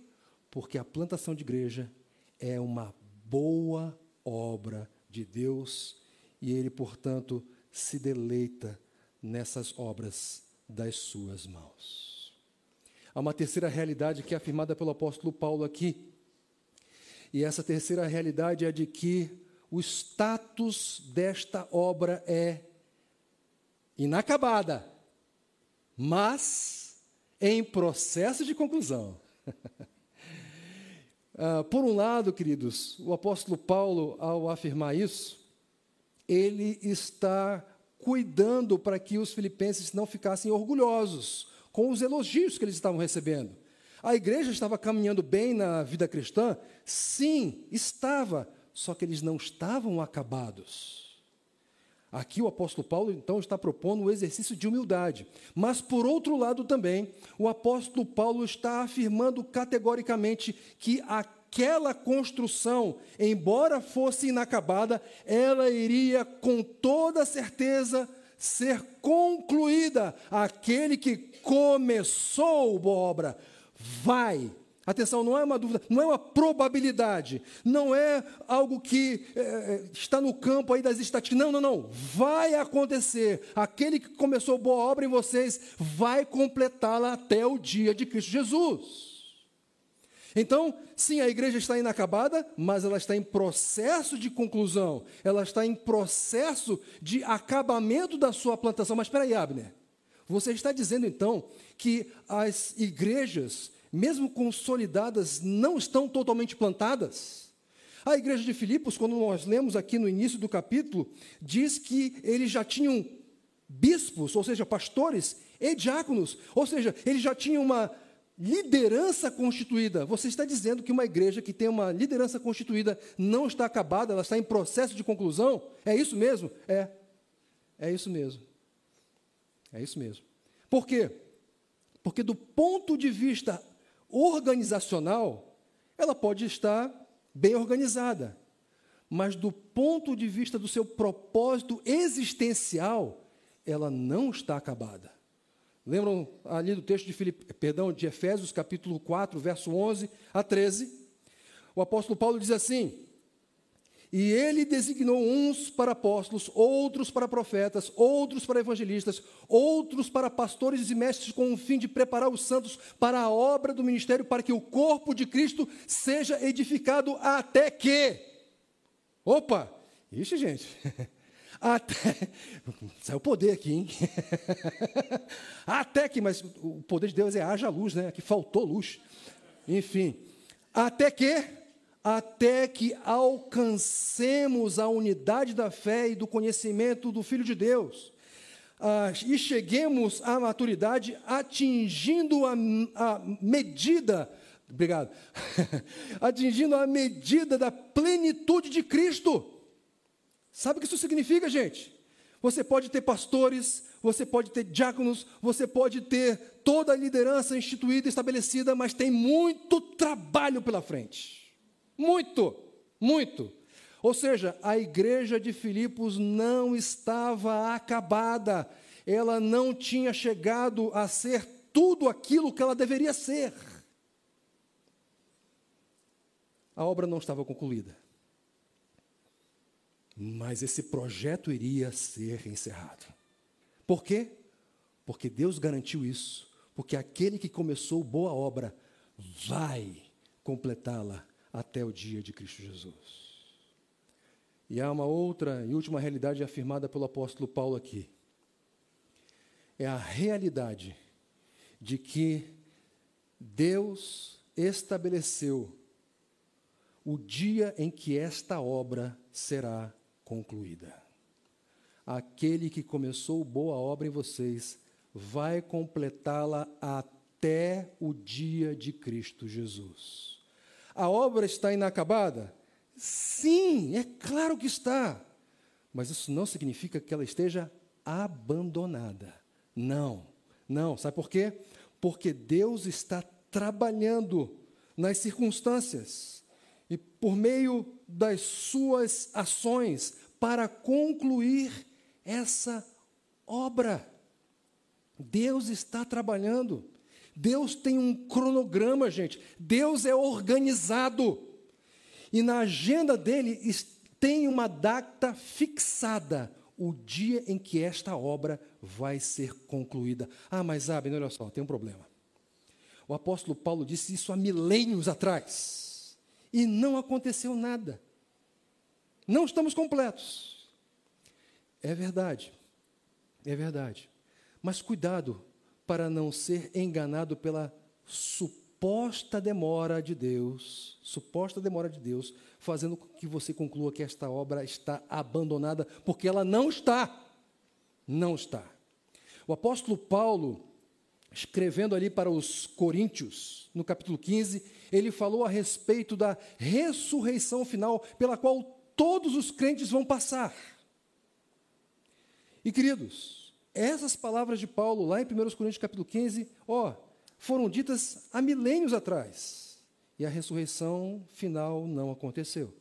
Porque a plantação de igreja é uma boa obra de Deus e Ele, portanto, se deleita nessas obras das suas mãos. Há uma terceira realidade que é afirmada pelo apóstolo Paulo aqui. E essa terceira realidade é de que o status desta obra é inacabada, mas em processo de conclusão. uh, por um lado, queridos, o apóstolo Paulo, ao afirmar isso, ele está cuidando para que os filipenses não ficassem orgulhosos com os elogios que eles estavam recebendo. A igreja estava caminhando bem na vida cristã? Sim, estava, só que eles não estavam acabados. Aqui o apóstolo Paulo, então, está propondo o exercício de humildade. Mas, por outro lado, também, o apóstolo Paulo está afirmando categoricamente que aquela construção, embora fosse inacabada, ela iria com toda certeza ser concluída. Aquele que começou boa obra vai Atenção, não é uma dúvida, não é uma probabilidade, não é algo que é, está no campo aí das estatísticas. Não, não, não. Vai acontecer. Aquele que começou boa obra em vocês vai completá-la até o dia de Cristo Jesus. Então, sim, a igreja está inacabada, mas ela está em processo de conclusão, ela está em processo de acabamento da sua plantação. Mas espera aí, Abner. Você está dizendo então que as igrejas mesmo consolidadas, não estão totalmente plantadas. A igreja de Filipos, quando nós lemos aqui no início do capítulo, diz que eles já tinham bispos, ou seja, pastores e diáconos, ou seja, eles já tinham uma liderança constituída. Você está dizendo que uma igreja que tem uma liderança constituída não está acabada, ela está em processo de conclusão? É isso mesmo? É. É isso mesmo. É isso mesmo. Por quê? Porque do ponto de vista organizacional, ela pode estar bem organizada, mas do ponto de vista do seu propósito existencial, ela não está acabada. Lembram ali do texto de Filipe, perdão, de Efésios, capítulo 4, verso 11 a 13? O apóstolo Paulo diz assim: e ele designou uns para apóstolos, outros para profetas, outros para evangelistas, outros para pastores e mestres, com o fim de preparar os santos para a obra do ministério, para que o corpo de Cristo seja edificado até que. Opa! Ixi, gente. Até. Saiu o poder aqui, hein? Até que, mas o poder de Deus é haja luz, né? Aqui faltou luz. Enfim. Até que até que alcancemos a unidade da fé e do conhecimento do Filho de Deus. Ah, e cheguemos à maturidade atingindo a, a medida, obrigado, atingindo a medida da plenitude de Cristo. Sabe o que isso significa, gente? Você pode ter pastores, você pode ter diáconos, você pode ter toda a liderança instituída, estabelecida, mas tem muito trabalho pela frente. Muito, muito. Ou seja, a igreja de Filipos não estava acabada, ela não tinha chegado a ser tudo aquilo que ela deveria ser. A obra não estava concluída. Mas esse projeto iria ser encerrado. Por quê? Porque Deus garantiu isso. Porque aquele que começou boa obra vai completá-la até o dia de Cristo Jesus. E há uma outra e última realidade afirmada pelo apóstolo Paulo aqui. É a realidade de que Deus estabeleceu o dia em que esta obra será concluída. Aquele que começou boa obra em vocês vai completá-la até o dia de Cristo Jesus. A obra está inacabada? Sim, é claro que está. Mas isso não significa que ela esteja abandonada. Não, não. Sabe por quê? Porque Deus está trabalhando nas circunstâncias e por meio das suas ações para concluir essa obra. Deus está trabalhando. Deus tem um cronograma, gente. Deus é organizado. E na agenda dele tem uma data fixada, o dia em que esta obra vai ser concluída. Ah, mas Abner, olha só, tem um problema. O apóstolo Paulo disse isso há milênios atrás. E não aconteceu nada. Não estamos completos. É verdade. É verdade. Mas cuidado para não ser enganado pela suposta demora de Deus, suposta demora de Deus, fazendo com que você conclua que esta obra está abandonada, porque ela não está. Não está. O apóstolo Paulo, escrevendo ali para os Coríntios, no capítulo 15, ele falou a respeito da ressurreição final, pela qual todos os crentes vão passar. E queridos, essas palavras de Paulo, lá em 1 Coríntios capítulo 15, ó, foram ditas há milênios atrás. E a ressurreição final não aconteceu.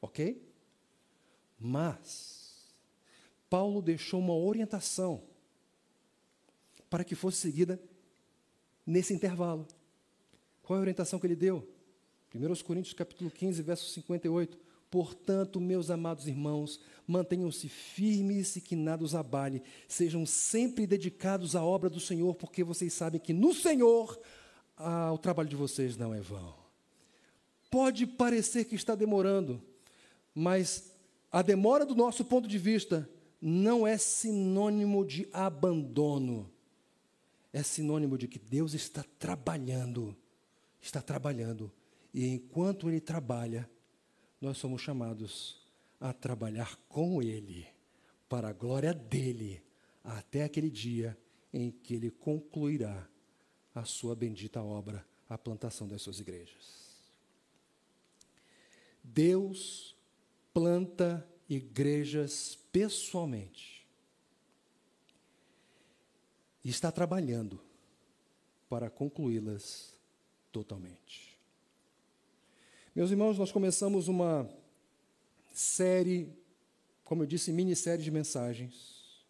Ok? Mas, Paulo deixou uma orientação para que fosse seguida nesse intervalo. Qual é a orientação que ele deu? 1 Coríntios capítulo 15, verso 58. Portanto, meus amados irmãos, mantenham-se firmes e que nada os abale. Sejam sempre dedicados à obra do Senhor, porque vocês sabem que no Senhor ah, o trabalho de vocês não é vão. Pode parecer que está demorando, mas a demora, do nosso ponto de vista, não é sinônimo de abandono. É sinônimo de que Deus está trabalhando, está trabalhando. E enquanto Ele trabalha, nós somos chamados a trabalhar com Ele, para a glória dEle, até aquele dia em que Ele concluirá a sua bendita obra, a plantação das suas igrejas. Deus planta igrejas pessoalmente e está trabalhando para concluí-las totalmente. Meus irmãos, nós começamos uma série, como eu disse, minissérie de mensagens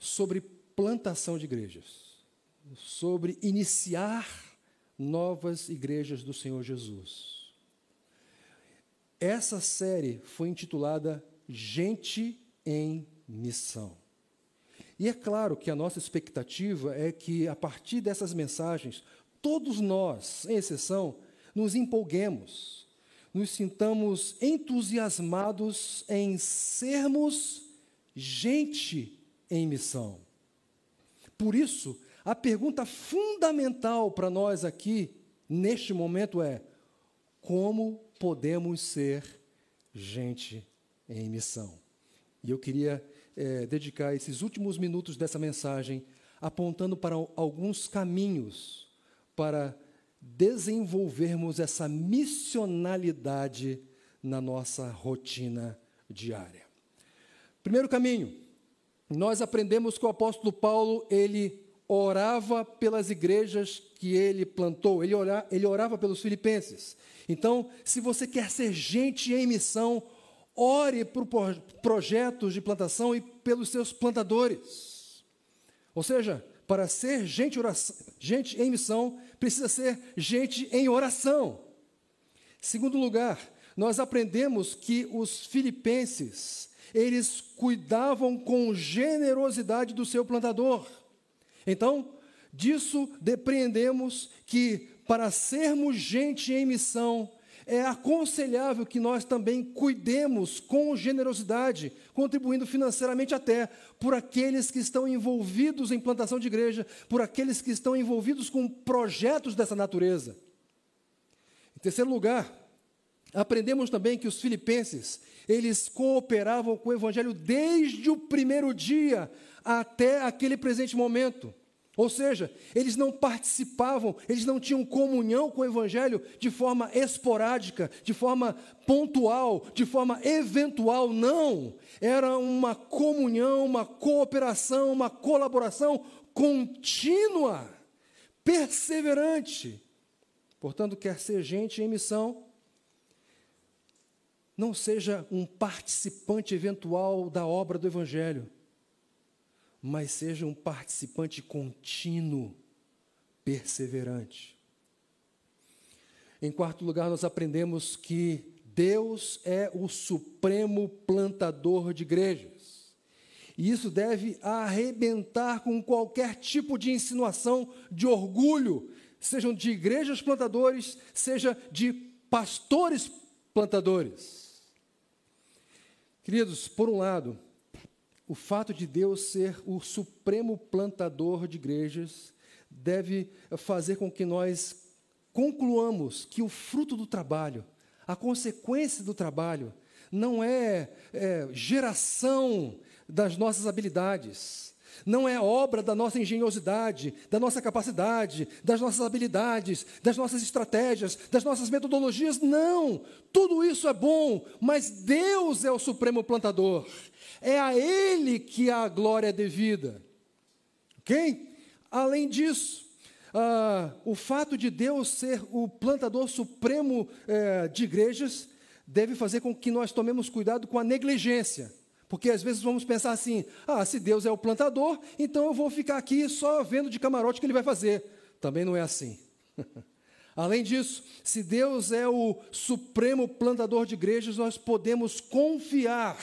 sobre plantação de igrejas, sobre iniciar novas igrejas do Senhor Jesus. Essa série foi intitulada Gente em Missão. E é claro que a nossa expectativa é que, a partir dessas mensagens, todos nós, sem exceção, nos empolguemos, nos sintamos entusiasmados em sermos gente em missão. Por isso, a pergunta fundamental para nós aqui, neste momento, é: como podemos ser gente em missão? E eu queria é, dedicar esses últimos minutos dessa mensagem apontando para alguns caminhos para desenvolvermos essa missionalidade na nossa rotina diária. Primeiro caminho, nós aprendemos que o apóstolo Paulo, ele orava pelas igrejas que ele plantou, ele, ora, ele orava pelos filipenses. Então, se você quer ser gente em missão, ore por projetos de plantação e pelos seus plantadores. Ou seja, para ser gente, oração, gente em missão, precisa ser gente em oração. Segundo lugar, nós aprendemos que os filipenses, eles cuidavam com generosidade do seu plantador. Então, disso depreendemos que para sermos gente em missão, é aconselhável que nós também cuidemos com generosidade, contribuindo financeiramente até por aqueles que estão envolvidos em plantação de igreja, por aqueles que estão envolvidos com projetos dessa natureza. Em terceiro lugar, aprendemos também que os filipenses, eles cooperavam com o evangelho desde o primeiro dia até aquele presente momento. Ou seja, eles não participavam, eles não tinham comunhão com o Evangelho de forma esporádica, de forma pontual, de forma eventual, não. Era uma comunhão, uma cooperação, uma colaboração contínua, perseverante. Portanto, quer ser gente em missão, não seja um participante eventual da obra do Evangelho mas seja um participante contínuo, perseverante. Em quarto lugar, nós aprendemos que Deus é o supremo plantador de igrejas. E isso deve arrebentar com qualquer tipo de insinuação de orgulho, sejam de igrejas plantadores, seja de pastores plantadores. Queridos, por um lado, o fato de Deus ser o supremo plantador de igrejas deve fazer com que nós concluamos que o fruto do trabalho, a consequência do trabalho, não é, é geração das nossas habilidades, não é obra da nossa engenhosidade, da nossa capacidade, das nossas habilidades, das nossas estratégias, das nossas metodologias. Não! Tudo isso é bom, mas Deus é o supremo plantador. É a Ele que a glória é devida. Ok? Além disso, ah, o fato de Deus ser o plantador supremo eh, de igrejas deve fazer com que nós tomemos cuidado com a negligência. Porque às vezes vamos pensar assim: ah, se Deus é o plantador, então eu vou ficar aqui só vendo de camarote o que ele vai fazer. Também não é assim. Além disso, se Deus é o supremo plantador de igrejas, nós podemos confiar,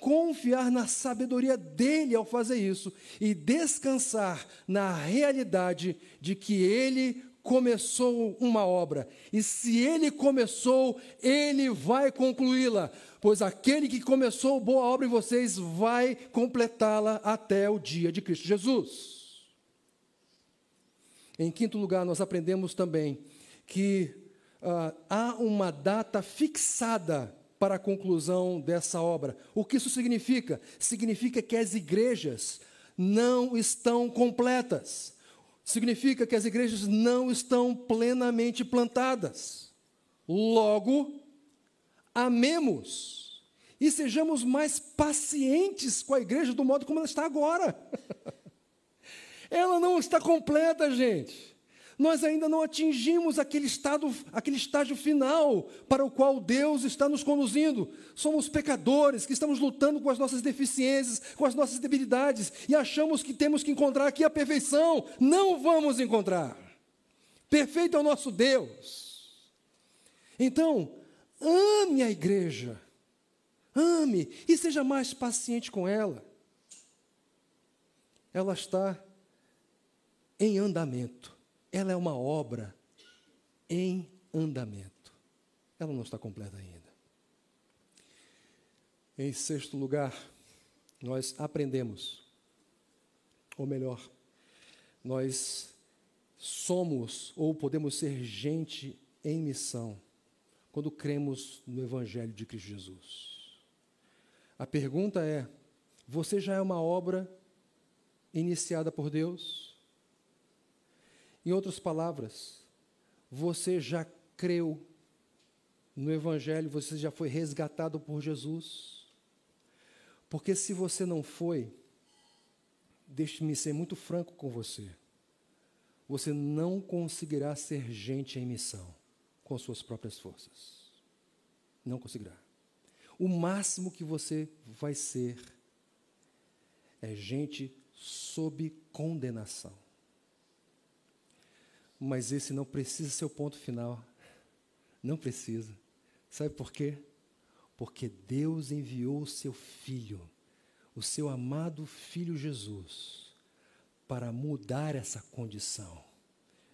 confiar na sabedoria dele ao fazer isso e descansar na realidade de que ele começou uma obra. E se ele começou, ele vai concluí-la pois aquele que começou boa obra em vocês vai completá-la até o dia de Cristo Jesus. Em quinto lugar, nós aprendemos também que uh, há uma data fixada para a conclusão dessa obra. O que isso significa? Significa que as igrejas não estão completas. Significa que as igrejas não estão plenamente plantadas. Logo, amemos e sejamos mais pacientes com a igreja do modo como ela está agora. ela não está completa, gente. Nós ainda não atingimos aquele estado, aquele estágio final para o qual Deus está nos conduzindo. Somos pecadores que estamos lutando com as nossas deficiências, com as nossas debilidades e achamos que temos que encontrar aqui a perfeição. Não vamos encontrar. Perfeito é o nosso Deus. Então, Ame a igreja. Ame e seja mais paciente com ela. Ela está em andamento. Ela é uma obra em andamento. Ela não está completa ainda. Em sexto lugar, nós aprendemos, ou melhor, nós somos ou podemos ser gente em missão quando cremos no Evangelho de Cristo Jesus. A pergunta é: você já é uma obra iniciada por Deus? Em outras palavras, você já creu no Evangelho, você já foi resgatado por Jesus? Porque se você não foi, deixe-me ser muito franco com você, você não conseguirá ser gente em missão com suas próprias forças. Não conseguirá. O máximo que você vai ser é gente sob condenação. Mas esse não precisa ser o ponto final. Não precisa. Sabe por quê? Porque Deus enviou o seu Filho, o seu amado Filho Jesus, para mudar essa condição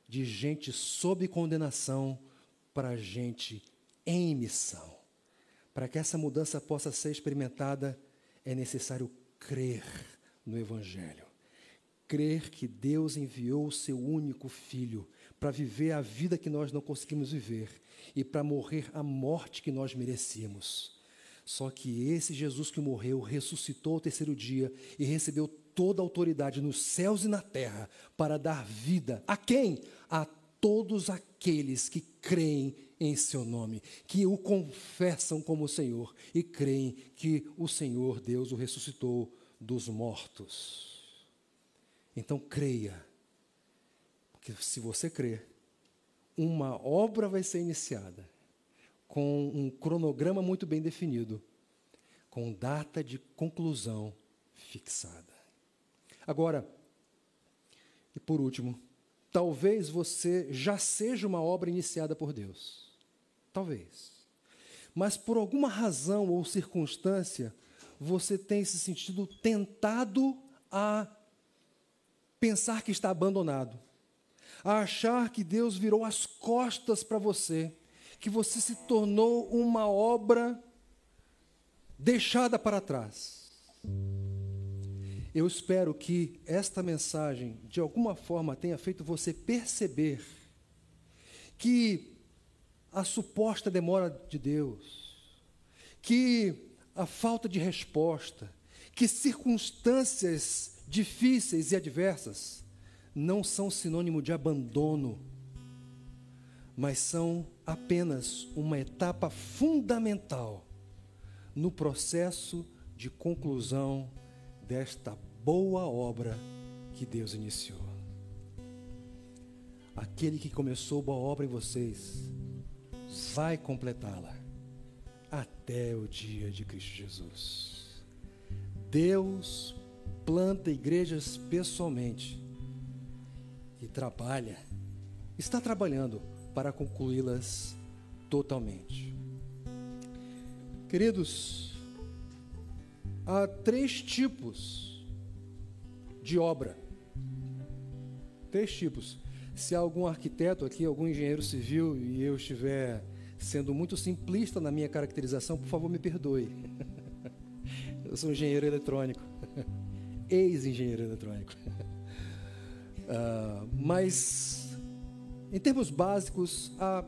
de gente sob condenação para a gente em missão. Para que essa mudança possa ser experimentada, é necessário crer no Evangelho. Crer que Deus enviou o seu único filho para viver a vida que nós não conseguimos viver e para morrer a morte que nós merecíamos. Só que esse Jesus que morreu ressuscitou ao terceiro dia e recebeu toda a autoridade nos céus e na terra para dar vida a quem? A todos aqueles que creem em seu nome, que o confessam como Senhor e creem que o Senhor Deus o ressuscitou dos mortos. Então creia, porque se você crer, uma obra vai ser iniciada com um cronograma muito bem definido, com data de conclusão fixada. Agora, e por último, Talvez você já seja uma obra iniciada por Deus. Talvez. Mas por alguma razão ou circunstância, você tem se sentido tentado a pensar que está abandonado, a achar que Deus virou as costas para você, que você se tornou uma obra deixada para trás. Eu espero que esta mensagem, de alguma forma, tenha feito você perceber que a suposta demora de Deus, que a falta de resposta, que circunstâncias difíceis e adversas não são sinônimo de abandono, mas são apenas uma etapa fundamental no processo de conclusão desta boa obra que Deus iniciou. Aquele que começou boa obra em vocês vai completá-la até o dia de Cristo Jesus. Deus planta igrejas pessoalmente e trabalha, está trabalhando para concluí-las totalmente. Queridos, há três tipos de obra. Três tipos. Se algum arquiteto aqui, algum engenheiro civil, e eu estiver sendo muito simplista na minha caracterização, por favor, me perdoe. Eu sou engenheiro eletrônico, ex-engenheiro eletrônico. Uh, mas, em termos básicos, há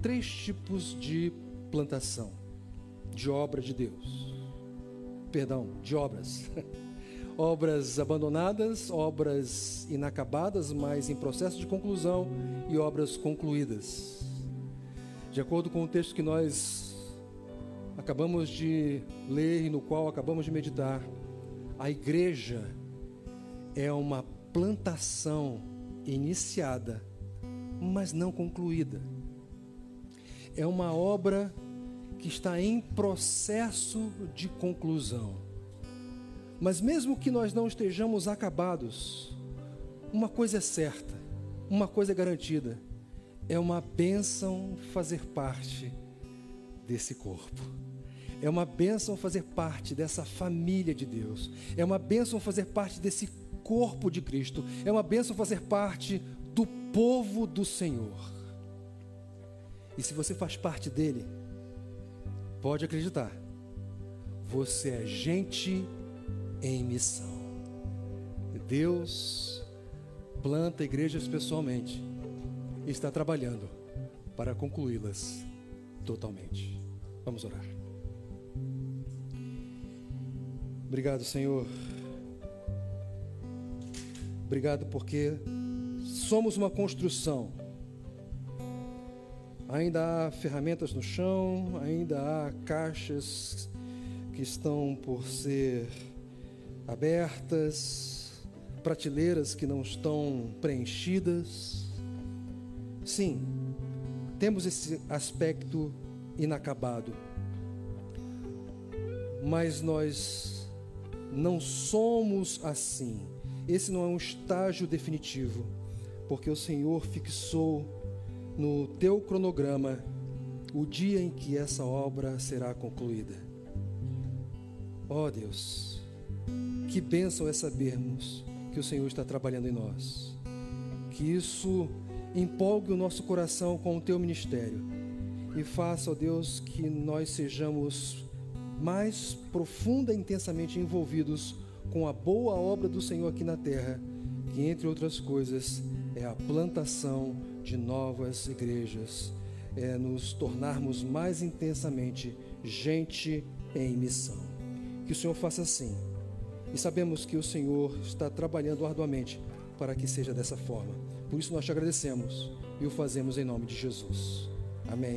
três tipos de plantação de obra de Deus. Perdão, de obras. obras abandonadas, obras inacabadas, mas em processo de conclusão, e obras concluídas. De acordo com o texto que nós acabamos de ler e no qual acabamos de meditar, a igreja é uma plantação iniciada, mas não concluída. É uma obra que está em processo de conclusão. Mas mesmo que nós não estejamos acabados, uma coisa é certa, uma coisa é garantida: é uma bênção fazer parte desse corpo. É uma bênção fazer parte dessa família de Deus. É uma bênção fazer parte desse corpo de Cristo. É uma bênção fazer parte do povo do Senhor. E se você faz parte dele, Pode acreditar. Você é gente em missão. Deus planta igrejas pessoalmente e está trabalhando para concluí-las totalmente. Vamos orar. Obrigado, Senhor. Obrigado porque somos uma construção Ainda há ferramentas no chão, ainda há caixas que estão por ser abertas, prateleiras que não estão preenchidas. Sim, temos esse aspecto inacabado, mas nós não somos assim. Esse não é um estágio definitivo, porque o Senhor fixou no teu cronograma o dia em que essa obra será concluída. Ó oh Deus, que bênção é sabermos que o Senhor está trabalhando em nós. Que isso empolgue o nosso coração com o teu ministério e faça, ó Deus, que nós sejamos mais profunda e intensamente envolvidos com a boa obra do Senhor aqui na terra, que entre outras coisas é a plantação de novas igrejas, é nos tornarmos mais intensamente gente em missão. Que o Senhor faça assim. E sabemos que o Senhor está trabalhando arduamente para que seja dessa forma. Por isso nós te agradecemos e o fazemos em nome de Jesus. Amém.